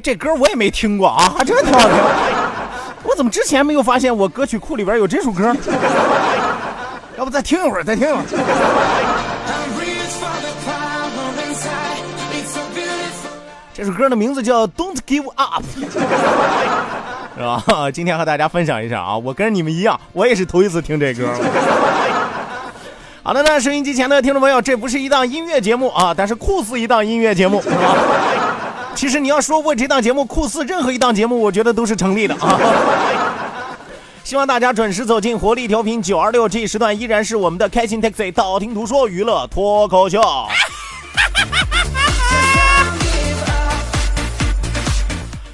哎，这歌我也没听过啊，这个挺好听。我怎么之前没有发现我歌曲库里边有这首歌？要不再听一会儿，再听一会儿。这首歌的名字叫《Don't Give Up》，是吧？今天和大家分享一下啊，我跟你们一样，我也是头一次听这歌。好的，那收音机前的听众朋友，这不是一档音乐节目啊，但是酷似一档音乐节目，是吧？其实你要说过这档节目酷似任何一档节目，我觉得都是成立的啊。希望大家准时走进活力调频九二六，这一时段依然是我们的开心 Taxi 道听途说娱乐脱口秀。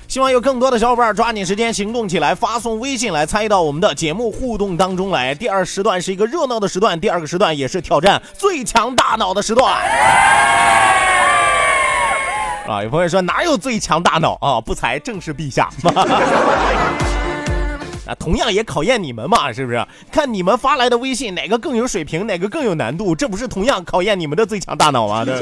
希望有更多的小伙伴抓紧时间行动起来，发送微信来参与到我们的节目互动当中来。第二时段是一个热闹的时段，第二个时段也是挑战最强大脑的时段。啊，有朋友说哪有最强大脑啊？不才正是陛下。啊，同样也考验你们嘛，是不是？看你们发来的微信哪个更有水平，哪个更有难度，这不是同样考验你们的最强大脑吗？对？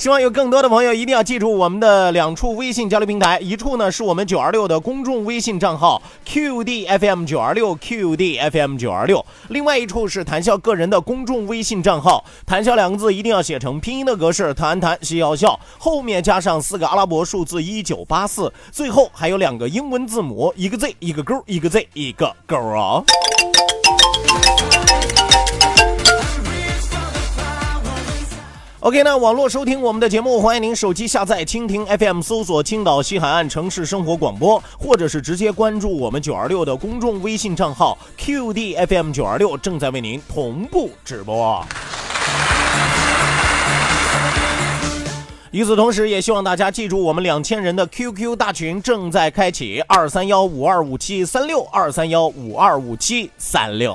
希望有更多的朋友一定要记住我们的两处微信交流平台，一处呢是我们九二六的公众微信账号 QDFM 九二六 QDFM 九二六，另外一处是谈笑个人的公众微信账号，谈笑两个字一定要写成拼音的格式，谈谈笑笑，后面加上四个阿拉伯数字一九八四，最后还有两个英文字母，一个 Z 一个勾，一个 Z 一个勾啊。OK，那网络收听我们的节目，欢迎您手机下载蜻蜓 FM，搜索青岛西海岸城市生活广播，或者是直接关注我们九二六的公众微信账号 QDFM 九二六，正在为您同步直播。与此同时，也希望大家记住，我们两千人的 QQ 大群正在开启，二三幺五二五七三六二三幺五二五七三六。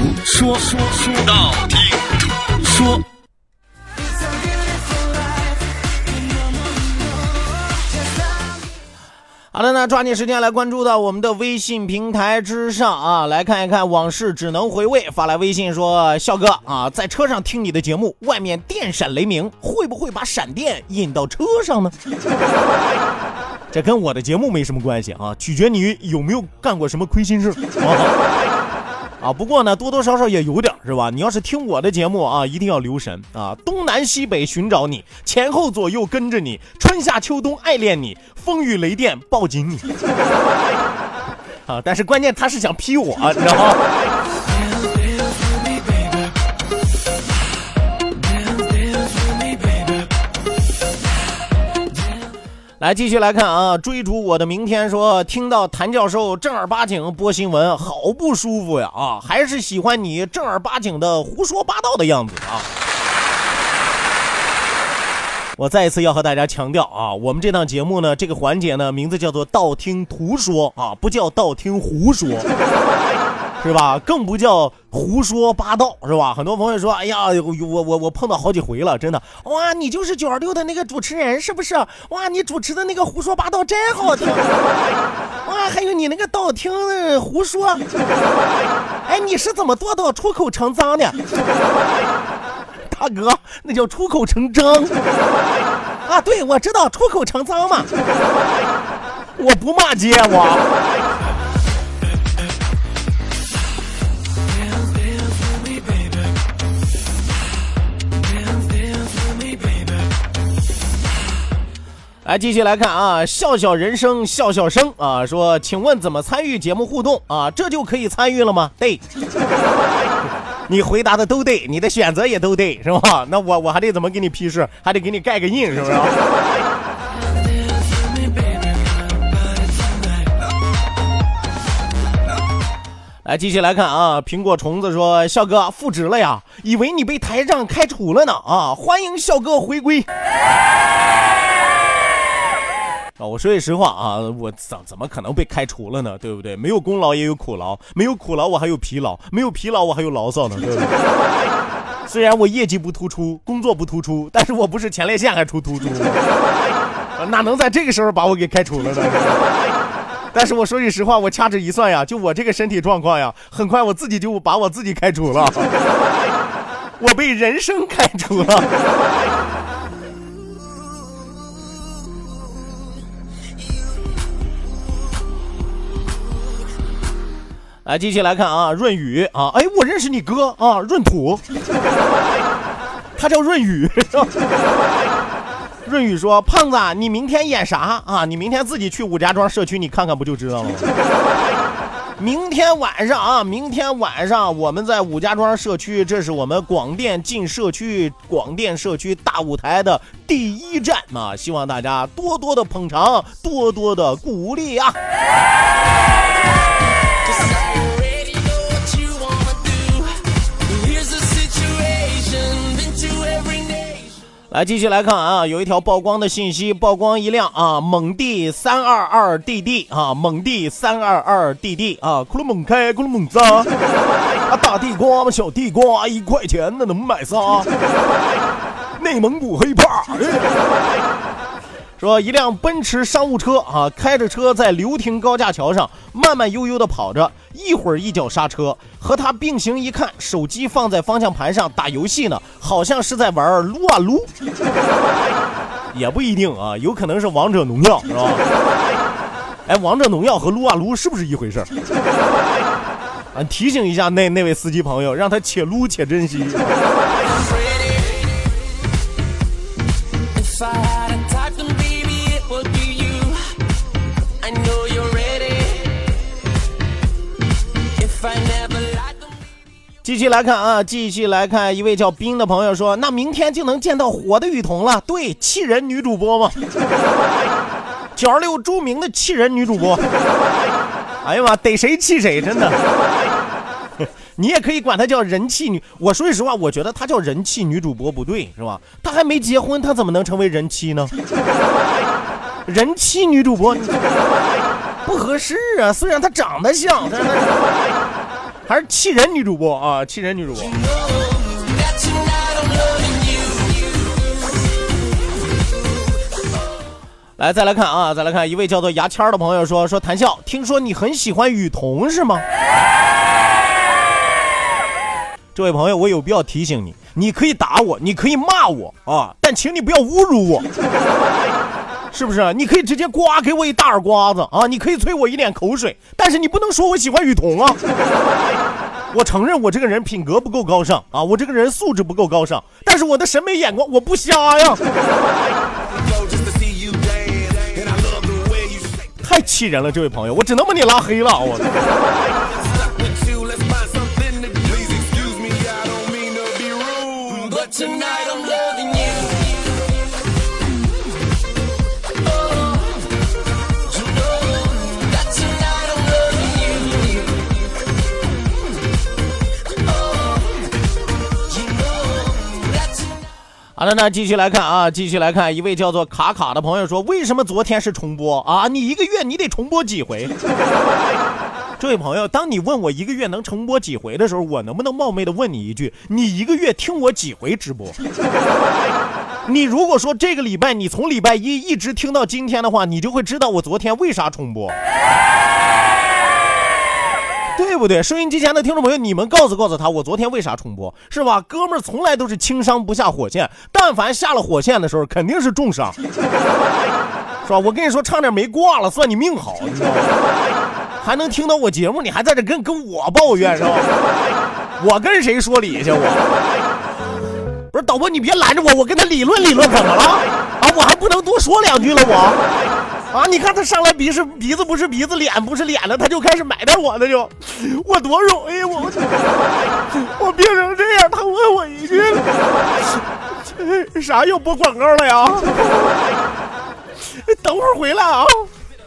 说，说说到听说。好的，那抓紧时间来关注到我们的微信平台之上啊，来看一看往事只能回味。发来微信说：“笑哥啊，在车上听你的节目，外面电闪雷鸣，会不会把闪电引到车上呢？” 这跟我的节目没什么关系啊，取决你有没有干过什么亏心事啊。啊，不过呢，多多少少也有点是吧？你要是听我的节目啊，一定要留神啊，东南西北寻找你，前后左右跟着你，春夏秋冬爱恋你，风雨雷电抱紧你。啊，但是关键他是想劈我，你知道吗？来继续来看啊，追逐我的明天说，听到谭教授正儿八经播新闻，好不舒服呀啊！还是喜欢你正儿八经的胡说八道的样子啊！我再一次要和大家强调啊，我们这档节目呢，这个环节呢，名字叫做道听途说啊，不叫道听胡说。是吧？更不叫胡说八道，是吧？很多朋友说：“哎呀，我我我碰到好几回了，真的。哇，你就是九二六的那个主持人，是不是？哇，你主持的那个胡说八道真好听。哇，还有你那个道听胡说。哎，你是怎么做到出口成脏的？大哥，那叫出口成章。啊，对，我知道出口成脏嘛。我不骂街，我。”来继续来看啊，笑笑人生笑笑生啊，说，请问怎么参与节目互动啊？这就可以参与了吗？对，你回答的都对，你的选择也都对，是吧？那我我还得怎么给你批示？还得给你盖个印，是不是？来继续来看啊，苹果虫子说，笑哥复职了呀，以为你被台长开除了呢啊，欢迎笑哥回归。啊，我说句实话啊，我怎怎么可能被开除了呢？对不对？没有功劳也有苦劳，没有苦劳我还有疲劳，没有疲劳我还有牢骚呢，对不对？虽然我业绩不突出，工作不突出，但是我不是前列腺还出突出，哪能在这个时候把我给开除了呢？但是我说句实话，我掐指一算呀，就我这个身体状况呀，很快我自己就把我自己开除了，我被人生开除了。来，继续来看啊，润宇啊，哎，我认识你哥啊，闰土，他叫润宇。润宇说：“胖子，你明天演啥啊？你明天自己去五家庄社区，你看看不就知道了吗？明天晚上啊，明天晚上我们在五家庄社区，这是我们广电进社区、广电社区大舞台的第一站啊！希望大家多多的捧场，多多的鼓励啊！”来继续来看啊，有一条曝光的信息，曝光一辆啊，蒙地三二二 DD 啊，蒙地三二二 DD 啊，咕噜猛开，咕噜猛砸，啊，大地瓜嘛，小地瓜，一块钱那能买仨，内蒙古黑怕。说一辆奔驰商务车啊，开着车在流亭高架桥上慢慢悠悠的跑着，一会儿一脚刹车，和他并行一看，手机放在方向盘上打游戏呢，好像是在玩撸啊撸，也不一定啊，有可能是王者农药是吧？哎，王者农药和撸啊撸是不是一回事？啊，提醒一下那那位司机朋友，让他且撸且珍惜。继续来看啊，继续来看，一位叫冰的朋友说：“那明天就能见到活的雨桐了。”对，气人女主播嘛，九二六著名的气人女主播。哎呀妈，逮谁气谁，真的。你也可以管她叫人气女。我说句实话，我觉得她叫人气女主播不对，是吧？她还没结婚，她怎么能成为人妻呢？人气女主播不合适啊，虽然她长得像，但是。还是气人女主播啊！气人女主播。来，再来看啊，再来看一位叫做牙签的朋友说：“说谈笑，听说你很喜欢雨桐是吗？”这位朋友，我有必要提醒你，你可以打我，你可以骂我啊，但请你不要侮辱我，是不是？你可以直接刮给我一大耳刮子啊，你可以啐我一脸口水，但是你不能说我喜欢雨桐啊。我承认我这个人品格不够高尚啊，我这个人素质不够高尚，但是我的审美眼光我不瞎呀。太气人了，这位朋友，我只能把你拉黑了，我。好的，那继续来看啊，继续来看，一位叫做卡卡的朋友说，为什么昨天是重播啊？你一个月你得重播几回？这位朋友，当你问我一个月能重播几回的时候，我能不能冒昧的问你一句，你一个月听我几回直播？你如果说这个礼拜你从礼拜一一直听到今天的话，你就会知道我昨天为啥重播。对不对？收音机前的听众朋友，你们告诉告诉他，我昨天为啥重播，是吧？哥们儿从来都是轻伤不下火线，但凡下了火线的时候，肯定是重伤，是吧？我跟你说，差点没挂了，算你命好，你知道吗？还能听到我节目，你还在这跟跟我抱怨是吧？我跟谁说理去？我不是导播，你别拦着我，我跟他理论理论，怎么了？啊，我还不能多说两句了，我。啊！你看他上来鼻是鼻子不是鼻子，脸不是脸了，他就开始埋汰我了，就我多容易，我我变成这样，他问我一句，啥又播广告了呀？等会儿回来啊！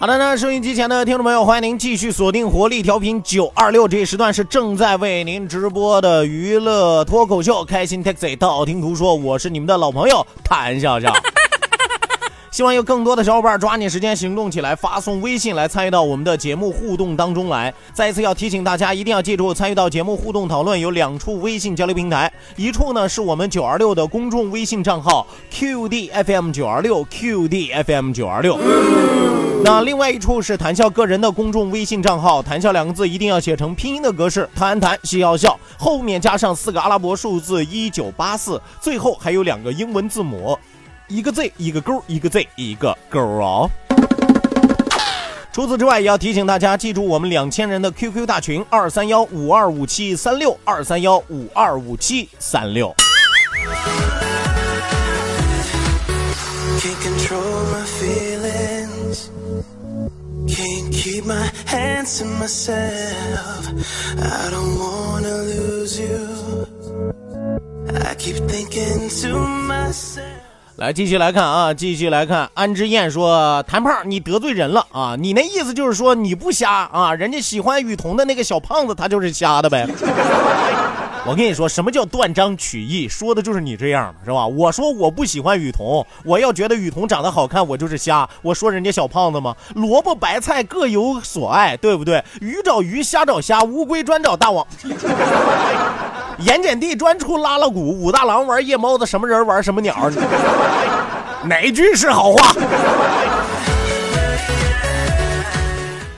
好的呢，收音机前的听众朋友，欢迎您继续锁定活力调频九二六，这一时段是正在为您直播的娱乐脱口秀《开心 Taxi》，道听途说，我是你们的老朋友谭笑笑。希望有更多的小伙伴抓紧时间行动起来，发送微信来参与到我们的节目互动当中来。再一次要提醒大家，一定要记住，参与到节目互动讨论有两处微信交流平台，一处呢是我们九二六的公众微信账号 QDFM 九二六 QDFM 九二六。那另外一处是谈笑个人的公众微信账号，谈笑两个字一定要写成拼音的格式，谈谈笑笑，后面加上四个阿拉伯数字一九八四，最后还有两个英文字母，一个 Z 一个勾，一个 Z 一个勾哦。除此之外，也要提醒大家记住我们两千人的 QQ 大群二三幺五二五七三六二三幺五二五七三六。来，继续来看啊，继续来看。安之燕说：“谭胖，你得罪人了啊！你那意思就是说你不瞎啊？人家喜欢雨桐的那个小胖子，他就是瞎的呗。”我跟你说，什么叫断章取义？说的就是你这样的，是吧？我说我不喜欢雨桐，我要觉得雨桐长得好看，我就是瞎。我说人家小胖子吗？萝卜白菜各有所爱，对不对？鱼找鱼，虾找虾，乌龟专找大王。盐碱地专出拉拉鼓，武大郎玩夜猫子，什么人玩什么鸟？哪句是好话？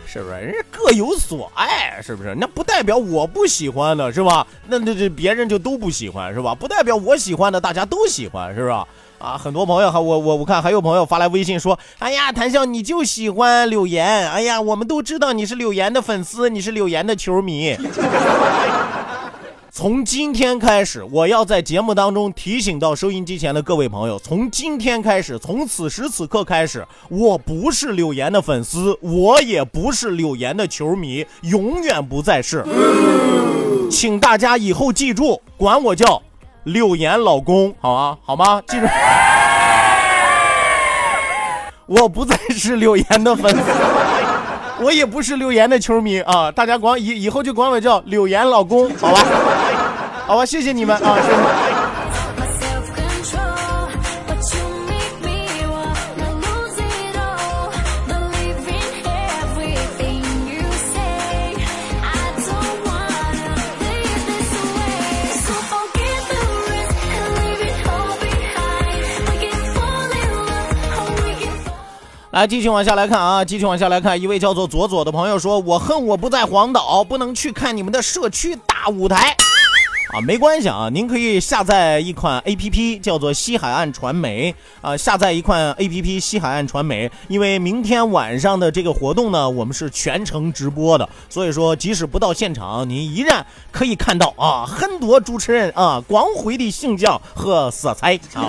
是不是？人家各有所爱，是不是？那不代表我不喜欢的，是吧？那那这别人就都不喜欢，是吧？不代表我喜欢的大家都喜欢，是吧？啊，很多朋友还我我我看还有朋友发来微信说，哎呀，谭笑你就喜欢柳岩，哎呀，我们都知道你是柳岩的粉丝，你是柳岩的球迷。从今天开始，我要在节目当中提醒到收音机前的各位朋友，从今天开始，从此时此刻开始，我不是柳岩的粉丝，我也不是柳岩的球迷，永远不再是。请大家以后记住，管我叫柳岩老公，好吗？好吗？记住，我不再是柳岩的粉丝。我也不是柳岩的球迷啊，大家管以以后就管我叫柳岩老公，好吧？好吧，谢谢你们啊，来，继续往下来看啊，继续往下来看，一位叫做左左的朋友说：“我恨我不在黄岛，不能去看你们的社区大舞台。”啊，没关系啊，您可以下载一款 A P P，叫做西海岸传媒啊，下载一款 A P P 西海岸传媒，因为明天晚上的这个活动呢，我们是全程直播的，所以说即使不到现场，您依然可以看到啊很多主持人啊光辉的形象和色彩啊。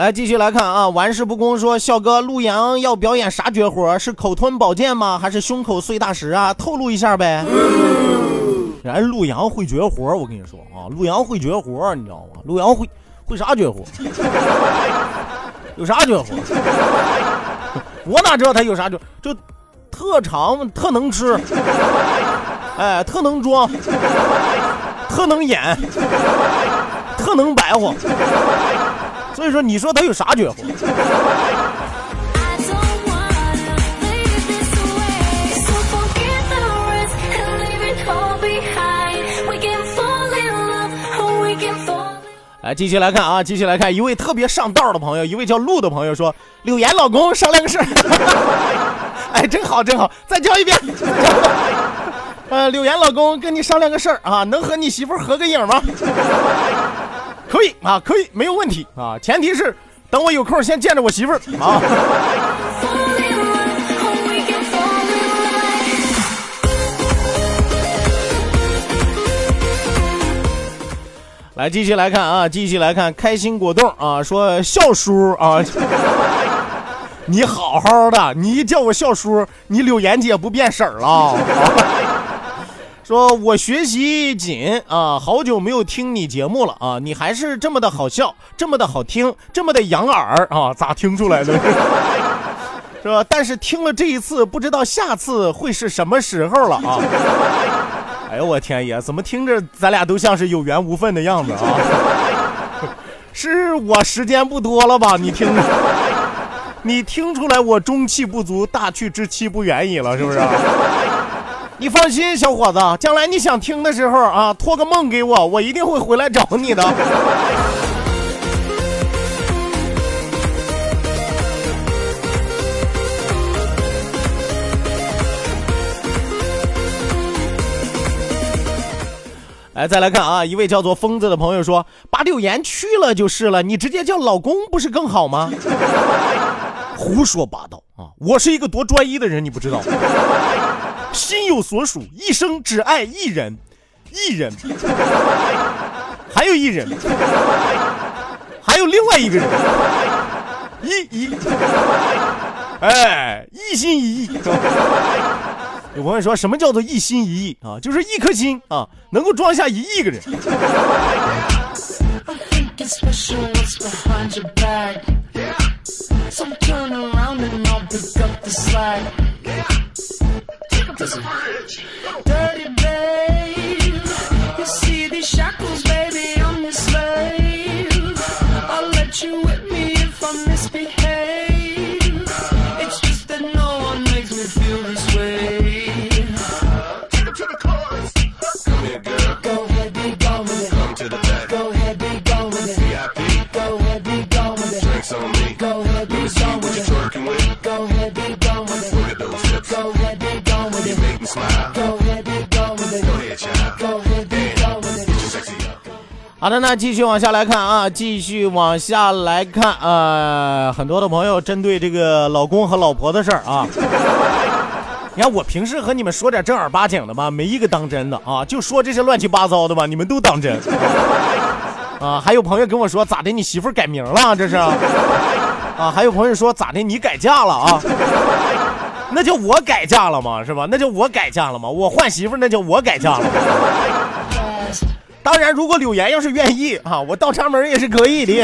来继续来看啊，玩世不恭说，笑哥，陆阳要表演啥绝活？是口吞宝剑吗？还是胸口碎大石啊？透露一下呗。人陆阳会绝活，我跟你说啊，陆阳会绝活，你知道吗？陆阳会会啥绝活？有啥绝活？我哪知道他有啥绝？就特长，特能吃，哎，特能装，特能演，特能白活。所以说，你说他有啥绝活？I don't wanna live this way. So forget the rest and leave it all behind. We can fall in love, or we can fall. 来，继续来看啊，继续来看一位特别上道的朋友，一位叫陆的朋友说：“柳岩老公商量个事儿。”哎，真好，真好，再叫一遍。呃，柳岩老公跟你商量个事儿啊，能和你媳妇合个影吗？可以啊，可以，没有问题啊，前提是等我有空先见着我媳妇儿啊。来，继续来看啊，继续来看开心果冻啊，说笑叔啊，你好好的，你一叫我笑叔，你柳岩姐不变色儿了。说我学习紧啊，好久没有听你节目了啊，你还是这么的好笑，这么的好听，这么的养耳啊，咋听出来的？是吧？但是听了这一次，不知道下次会是什么时候了啊！哎呦我天爷，怎么听着咱俩都像是有缘无分的样子啊？是我时间不多了吧？你听，你听出来我中气不足，大去之期不远矣了，是不是？你放心，小伙子，将来你想听的时候啊，托个梦给我，我一定会回来找你的。来，再来看啊，一位叫做疯子的朋友说，把柳岩去了就是了，你直接叫老公不是更好吗？胡说八道啊！我是一个多专一的人，你不知道吗？心有所属，一生只爱一人，一人，还有一人，还有另外一个人，一一，哎，一心一意。有朋友说什么叫做一心一意？啊？就是一颗心啊，能够装下一亿个人。Bridge. Dirty babe, you see these shock 好的，那继续往下来看啊，继续往下来看，呃，很多的朋友针对这个老公和老婆的事儿啊，你看我平时和你们说点正儿八经的吧，没一个当真的啊，就说这些乱七八糟的吧，你们都当真 啊。还有朋友跟我说咋的，你媳妇改名了这是 啊？还有朋友说咋的，你改嫁了啊？那叫我改嫁了吗？是吧？那叫我改嫁了吗？我换媳妇那叫我改嫁了吗。当然，如果柳岩要是愿意啊，我倒插门也是可以的。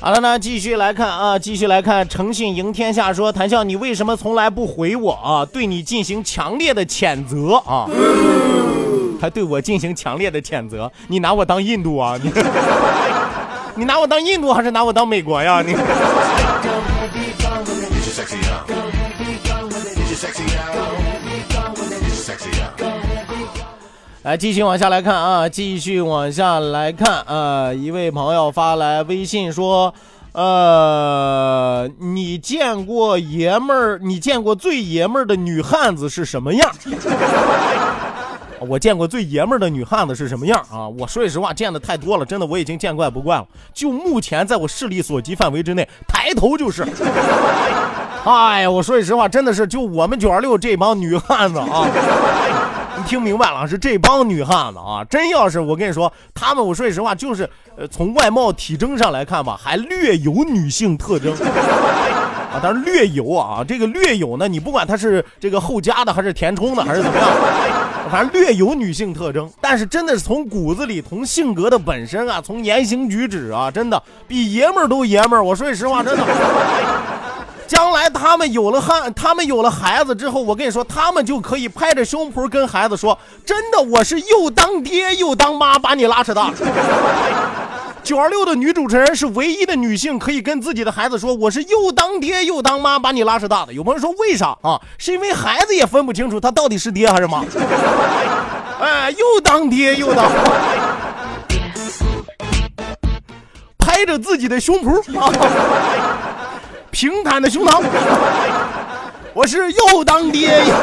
好了，那继续来看啊，继续来看，诚信赢天下说，谭笑，你为什么从来不回我啊？对你进行强烈的谴责啊！还对我进行强烈的谴责。你拿我当印度啊？你 你拿我当印度还是拿我当美国呀？你。来，继续往下来看啊，继续往下来看啊，一位朋友发来微信说，呃，你见过爷们儿？你见过最爷们儿的女汉子是什么样？我见过最爷们儿的女汉子是什么样啊？我说句实话，见的太多了，真的我已经见怪不怪了。就目前在我视力所及范围之内，抬头就是。哎呀，我说句实话，真的是就我们九二六这帮女汉子啊，你听明白了，是这帮女汉子啊，真要是我跟你说，她们，我说句实话，就是呃，从外貌体征上来看吧，还略有女性特征。啊，当然略有啊，这个略有呢，你不管他是这个后加的还是填充的还是怎么样，反正略有女性特征，但是真的是从骨子里，从性格的本身啊，从言行举止啊，真的比爷们儿都爷们儿。我说句实话，真的。将来他们有了汉，他们有了孩子之后，我跟你说，他们就可以拍着胸脯跟孩子说：“真的，我是又当爹又当妈，把你拉扯大。”九二六的女主持人是唯一的女性可以跟自己的孩子说：“我是又当爹又当妈，把你拉扯大的。”有朋友说为啥啊？是因为孩子也分不清楚他到底是爹还是妈。哎，又当爹又当妈，拍着自己的胸脯啊。平坦的胸膛，我是又当爹又。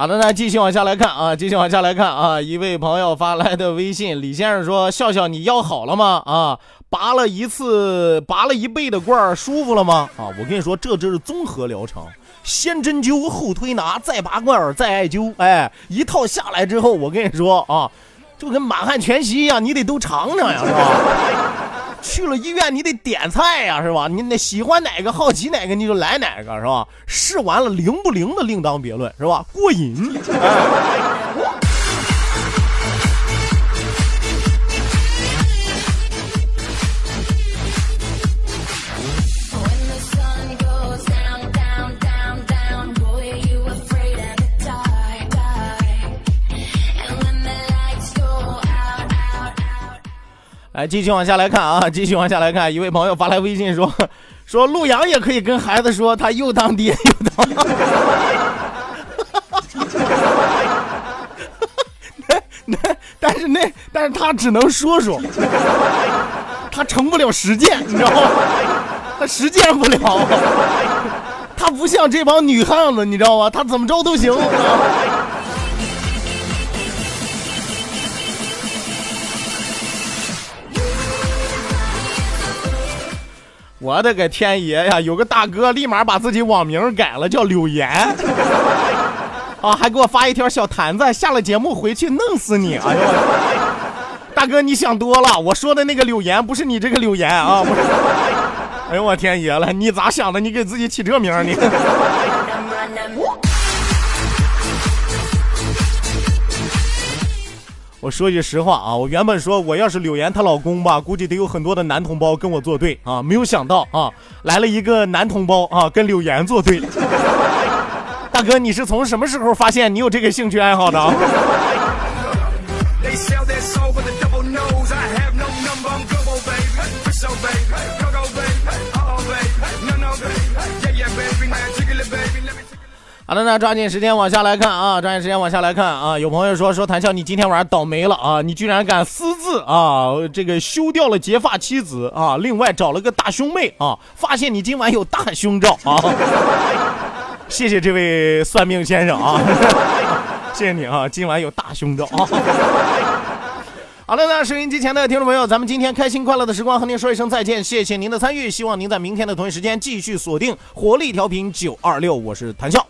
好的，那继续往下来看啊，继续往下来看啊。一位朋友发来的微信，李先生说：“笑笑，你腰好了吗？啊，拔了一次，拔了一倍的罐，舒服了吗？啊，我跟你说，这就是综合疗程，先针灸，后推拿，再拔罐，再艾灸，哎，一套下来之后，我跟你说啊。”就跟满汉全席一样，你得都尝尝呀，是吧？去了医院你得点菜呀，是吧？你那喜欢哪个，好奇哪个，你就来哪个，是吧？试完了灵不灵的另当别论，是吧？过瘾。哎来，继续往下来看啊，继续往下来看。一位朋友发来微信说，说陆阳也可以跟孩子说，他又当爹又当。那那，但是那，但是他只能说说，他成不了实践，你知道吗？他实践不了，他不像这帮女汉子，你知道吗？他怎么着都行。我的个天爷呀！有个大哥立马把自己网名改了，叫柳岩，啊，还给我发一条小坛子，下了节目回去弄死你！哎呦，大哥你想多了，我说的那个柳岩不是你这个柳岩啊！哎呦我天爷了，你咋想的？你给自己起这名你？我说句实话啊，我原本说我要是柳岩她老公吧，估计得有很多的男同胞跟我作对啊，没有想到啊，来了一个男同胞啊，跟柳岩作对。大哥，你是从什么时候发现你有这个兴趣爱好的好的，那抓紧时间往下来看啊！抓紧时间往下来看啊！有朋友说说谭笑，你今天晚上倒霉了啊！你居然敢私自啊，这个休掉了结发妻子啊，另外找了个大胸妹啊，发现你今晚有大胸照啊！谢谢这位算命先生啊，谢谢你啊，今晚有大胸照啊！好了，那收音机前的听众朋友，咱们今天开心快乐的时光和您说一声再见，谢谢您的参与，希望您在明天的同一时间继续锁定活力调频九二六，我是谭笑，